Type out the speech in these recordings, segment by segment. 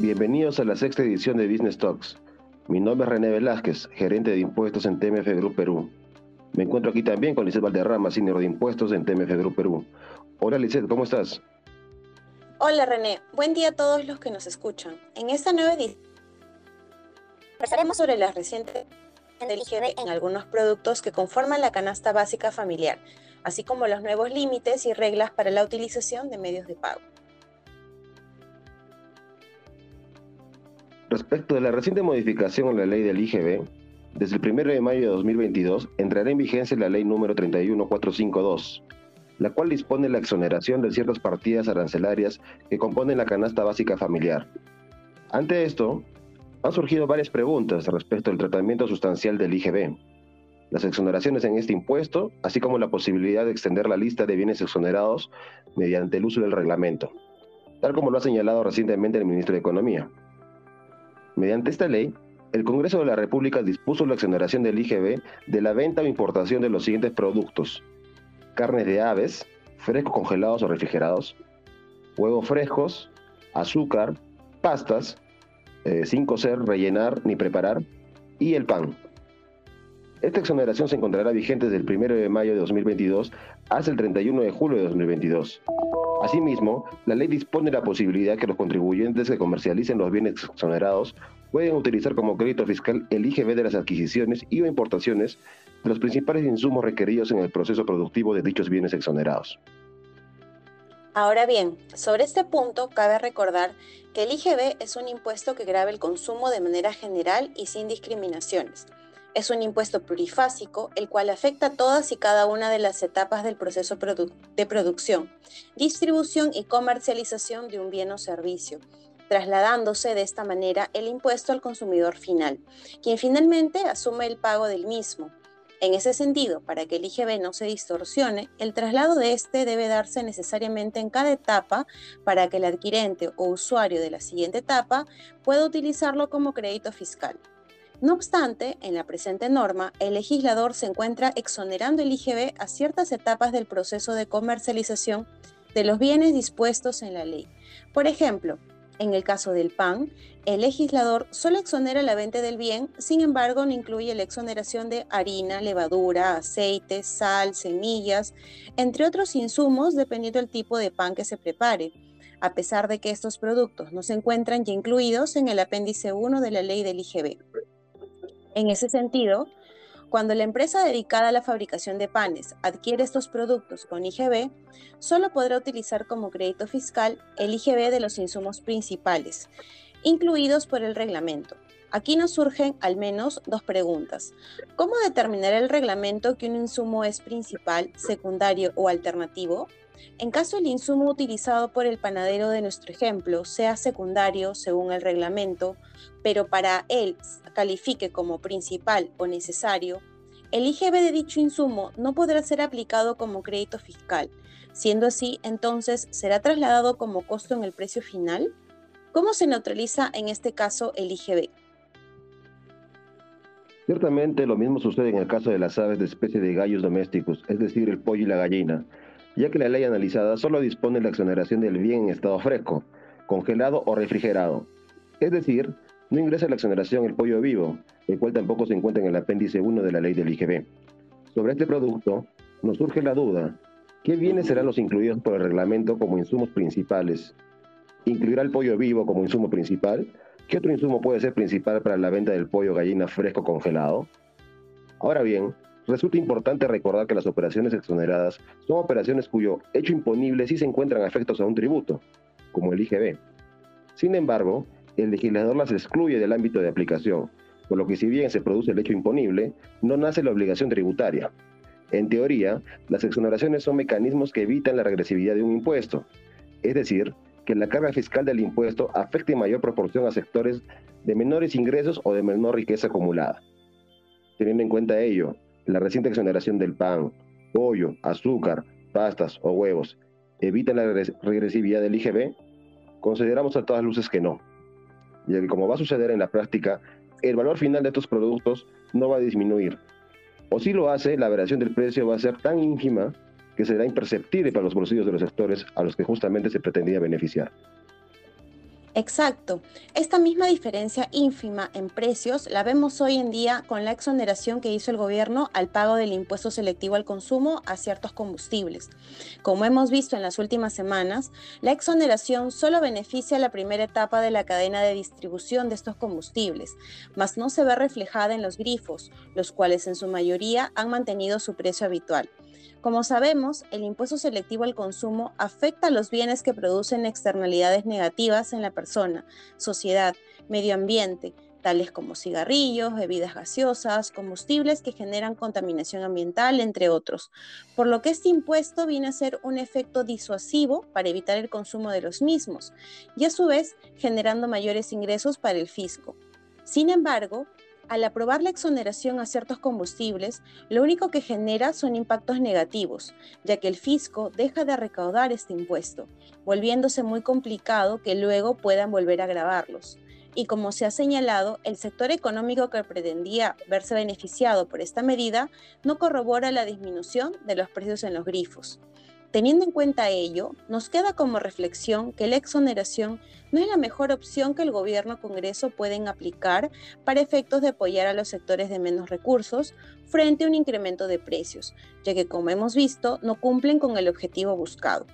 Bienvenidos a la sexta edición de Business Talks. Mi nombre es René Velázquez, gerente de impuestos en TMF Group Perú. Me encuentro aquí también con Lizeth Valderrama, senior de impuestos en TMF Group Perú. Hola Lizeth, ¿cómo estás? Hola René, buen día a todos los que nos escuchan. En esta nueva edición conversaremos sobre las recientes del en algunos productos que conforman la canasta básica familiar, así como los nuevos límites y reglas para la utilización de medios de pago. Respecto de la reciente modificación en la ley del IGB, desde el 1 de mayo de 2022 entrará en vigencia la ley número 31452, la cual dispone la exoneración de ciertas partidas arancelarias que componen la canasta básica familiar. Ante esto, han surgido varias preguntas respecto al tratamiento sustancial del IGB, las exoneraciones en este impuesto, así como la posibilidad de extender la lista de bienes exonerados mediante el uso del reglamento, tal como lo ha señalado recientemente el ministro de Economía. Mediante esta ley, el Congreso de la República dispuso la exoneración del IGB de la venta o importación de los siguientes productos: carnes de aves, frescos congelados o refrigerados, huevos frescos, azúcar, pastas, eh, sin cocer, rellenar ni preparar, y el pan. Esta exoneración se encontrará vigente desde el 1 de mayo de 2022 hasta el 31 de julio de 2022. Asimismo, la ley dispone la posibilidad que los contribuyentes que comercialicen los bienes exonerados pueden utilizar como crédito fiscal el IGB de las adquisiciones y o importaciones de los principales insumos requeridos en el proceso productivo de dichos bienes exonerados. Ahora bien, sobre este punto cabe recordar que el IGB es un impuesto que grava el consumo de manera general y sin discriminaciones. Es un impuesto plurifásico, el cual afecta todas y cada una de las etapas del proceso de producción, distribución y comercialización de un bien o servicio, trasladándose de esta manera el impuesto al consumidor final, quien finalmente asume el pago del mismo, en ese sentido, para que el IGB no se distorsione, el traslado de este debe darse necesariamente en cada etapa para que el adquirente o usuario de la siguiente etapa pueda utilizarlo como crédito fiscal. No obstante, en la presente norma, el legislador se encuentra exonerando el IGB a ciertas etapas del proceso de comercialización de los bienes dispuestos en la ley. Por ejemplo, en el caso del pan, el legislador solo exonera la venta del bien, sin embargo no incluye la exoneración de harina, levadura, aceite, sal, semillas, entre otros insumos dependiendo del tipo de pan que se prepare, a pesar de que estos productos no se encuentran ya incluidos en el apéndice 1 de la ley del IGB. En ese sentido, cuando la empresa dedicada a la fabricación de panes adquiere estos productos con IGB, solo podrá utilizar como crédito fiscal el IGB de los insumos principales, incluidos por el reglamento. Aquí nos surgen al menos dos preguntas. ¿Cómo determinar el reglamento que un insumo es principal, secundario o alternativo? En caso el insumo utilizado por el panadero de nuestro ejemplo sea secundario según el reglamento, pero para él califique como principal o necesario, el IGB de dicho insumo no podrá ser aplicado como crédito fiscal. Siendo así, entonces, ¿será trasladado como costo en el precio final? ¿Cómo se neutraliza en este caso el IGB? Ciertamente lo mismo sucede en el caso de las aves de especie de gallos domésticos, es decir, el pollo y la gallina, ya que la ley analizada solo dispone la exoneración del bien en estado fresco, congelado o refrigerado. Es decir, no ingresa la exoneración el pollo vivo, el cual tampoco se encuentra en el apéndice 1 de la ley del IGB. Sobre este producto, nos surge la duda, ¿qué bienes serán los incluidos por el reglamento como insumos principales? ¿Incluirá el pollo vivo como insumo principal? ¿Qué otro insumo puede ser principal para la venta del pollo gallina fresco congelado? Ahora bien, Resulta importante recordar que las operaciones exoneradas son operaciones cuyo hecho imponible sí se encuentran afectos a un tributo, como el IGB. Sin embargo, el legislador las excluye del ámbito de aplicación, por lo que si bien se produce el hecho imponible, no nace la obligación tributaria. En teoría, las exoneraciones son mecanismos que evitan la regresividad de un impuesto, es decir, que la carga fiscal del impuesto afecte en mayor proporción a sectores de menores ingresos o de menor riqueza acumulada. Teniendo en cuenta ello, la reciente exoneración del pan, pollo, azúcar, pastas o huevos evita la regresividad del IGB? Consideramos a todas luces que no, ya que como va a suceder en la práctica, el valor final de estos productos no va a disminuir. O si lo hace, la variación del precio va a ser tan ínfima que será imperceptible para los bolsillos de los sectores a los que justamente se pretendía beneficiar. Exacto. Esta misma diferencia ínfima en precios la vemos hoy en día con la exoneración que hizo el gobierno al pago del impuesto selectivo al consumo a ciertos combustibles. Como hemos visto en las últimas semanas, la exoneración solo beneficia la primera etapa de la cadena de distribución de estos combustibles, mas no se ve reflejada en los grifos, los cuales en su mayoría han mantenido su precio habitual. Como sabemos, el impuesto selectivo al consumo afecta a los bienes que producen externalidades negativas en la persona, sociedad, medio ambiente, tales como cigarrillos, bebidas gaseosas, combustibles que generan contaminación ambiental, entre otros, por lo que este impuesto viene a ser un efecto disuasivo para evitar el consumo de los mismos y a su vez generando mayores ingresos para el fisco. Sin embargo, al aprobar la exoneración a ciertos combustibles, lo único que genera son impactos negativos, ya que el fisco deja de recaudar este impuesto, volviéndose muy complicado que luego puedan volver a grabarlos. Y como se ha señalado, el sector económico que pretendía verse beneficiado por esta medida no corrobora la disminución de los precios en los grifos. Teniendo en cuenta ello, nos queda como reflexión que la exoneración no es la mejor opción que el gobierno o Congreso pueden aplicar para efectos de apoyar a los sectores de menos recursos frente a un incremento de precios, ya que como hemos visto no cumplen con el objetivo buscado.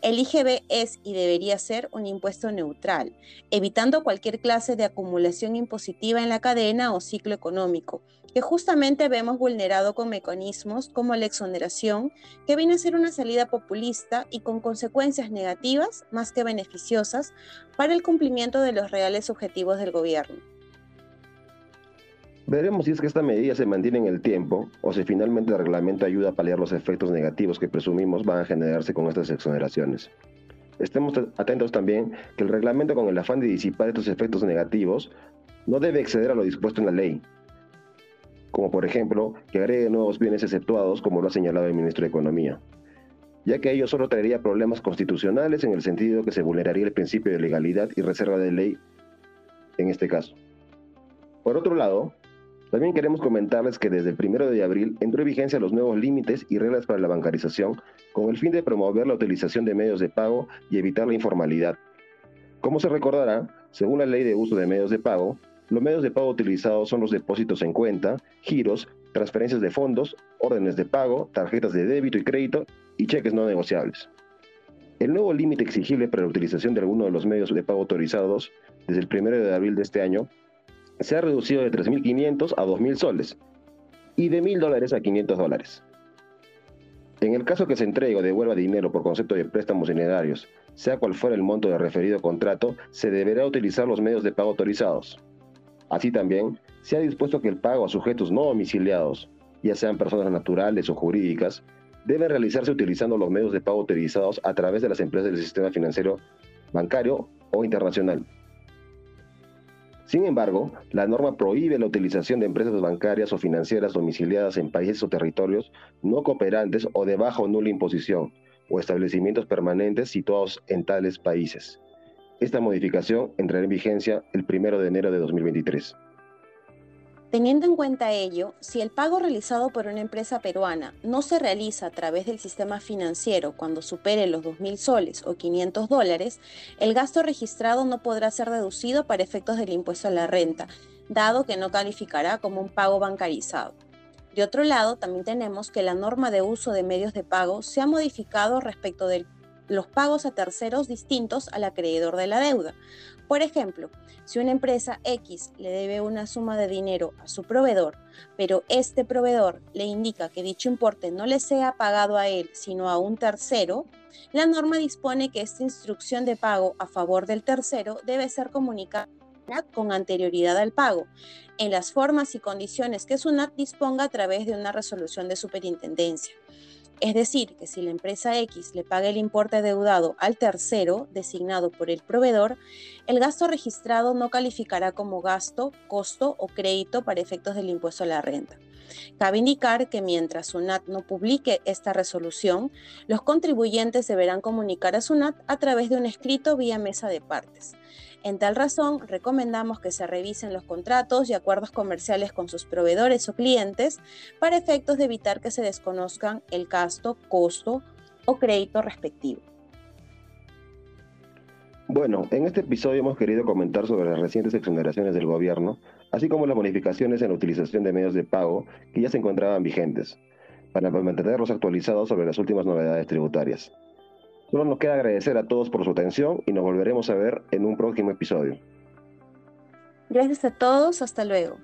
El IGB es y debería ser un impuesto neutral, evitando cualquier clase de acumulación impositiva en la cadena o ciclo económico, que justamente vemos vulnerado con mecanismos como la exoneración, que viene a ser una salida populista y con consecuencias negativas más que beneficiosas para el cumplimiento de los reales objetivos del gobierno. Veremos si es que esta medida se mantiene en el tiempo o si finalmente el reglamento ayuda a paliar los efectos negativos que presumimos van a generarse con estas exoneraciones. Estemos atentos también que el reglamento con el afán de disipar estos efectos negativos no debe exceder a lo dispuesto en la ley, como por ejemplo que agregue nuevos bienes exceptuados, como lo ha señalado el ministro de Economía, ya que ello solo traería problemas constitucionales en el sentido que se vulneraría el principio de legalidad y reserva de ley en este caso. Por otro lado, también queremos comentarles que desde el 1 de abril entró en vigencia los nuevos límites y reglas para la bancarización con el fin de promover la utilización de medios de pago y evitar la informalidad. Como se recordará, según la ley de uso de medios de pago, los medios de pago utilizados son los depósitos en cuenta, giros, transferencias de fondos, órdenes de pago, tarjetas de débito y crédito y cheques no negociables. El nuevo límite exigible para la utilización de alguno de los medios de pago autorizados desde el 1 de abril de este año se ha reducido de 3.500 a 2.000 soles y de 1.000 dólares a 500 dólares. En el caso que se entregue o devuelva dinero por concepto de préstamos dinerarios, sea cual fuera el monto del referido contrato, se deberá utilizar los medios de pago autorizados. Así también, se ha dispuesto que el pago a sujetos no domiciliados, ya sean personas naturales o jurídicas, debe realizarse utilizando los medios de pago autorizados a través de las empresas del sistema financiero bancario o internacional. Sin embargo, la norma prohíbe la utilización de empresas bancarias o financieras domiciliadas en países o territorios no cooperantes o de baja o nula imposición, o establecimientos permanentes situados en tales países. Esta modificación entrará en vigencia el 1 de enero de 2023. Teniendo en cuenta ello, si el pago realizado por una empresa peruana no se realiza a través del sistema financiero cuando supere los 2.000 soles o 500 dólares, el gasto registrado no podrá ser deducido para efectos del impuesto a la renta, dado que no calificará como un pago bancarizado. De otro lado, también tenemos que la norma de uso de medios de pago se ha modificado respecto del los pagos a terceros distintos al acreedor de la deuda. Por ejemplo, si una empresa X le debe una suma de dinero a su proveedor, pero este proveedor le indica que dicho importe no le sea pagado a él, sino a un tercero, la norma dispone que esta instrucción de pago a favor del tercero debe ser comunicada con anterioridad al pago, en las formas y condiciones que SUNAT disponga a través de una resolución de superintendencia. Es decir, que si la empresa X le paga el importe deudado al tercero designado por el proveedor, el gasto registrado no calificará como gasto, costo o crédito para efectos del impuesto a la renta. Cabe indicar que mientras SUNAT no publique esta resolución, los contribuyentes deberán comunicar a SUNAT a través de un escrito vía mesa de partes. En tal razón, recomendamos que se revisen los contratos y acuerdos comerciales con sus proveedores o clientes para efectos de evitar que se desconozcan el gasto, costo o crédito respectivo. Bueno, en este episodio hemos querido comentar sobre las recientes exoneraciones del gobierno, así como las modificaciones en la utilización de medios de pago que ya se encontraban vigentes, para mantenerlos actualizados sobre las últimas novedades tributarias. Solo nos queda agradecer a todos por su atención y nos volveremos a ver en un próximo episodio. Gracias a todos, hasta luego.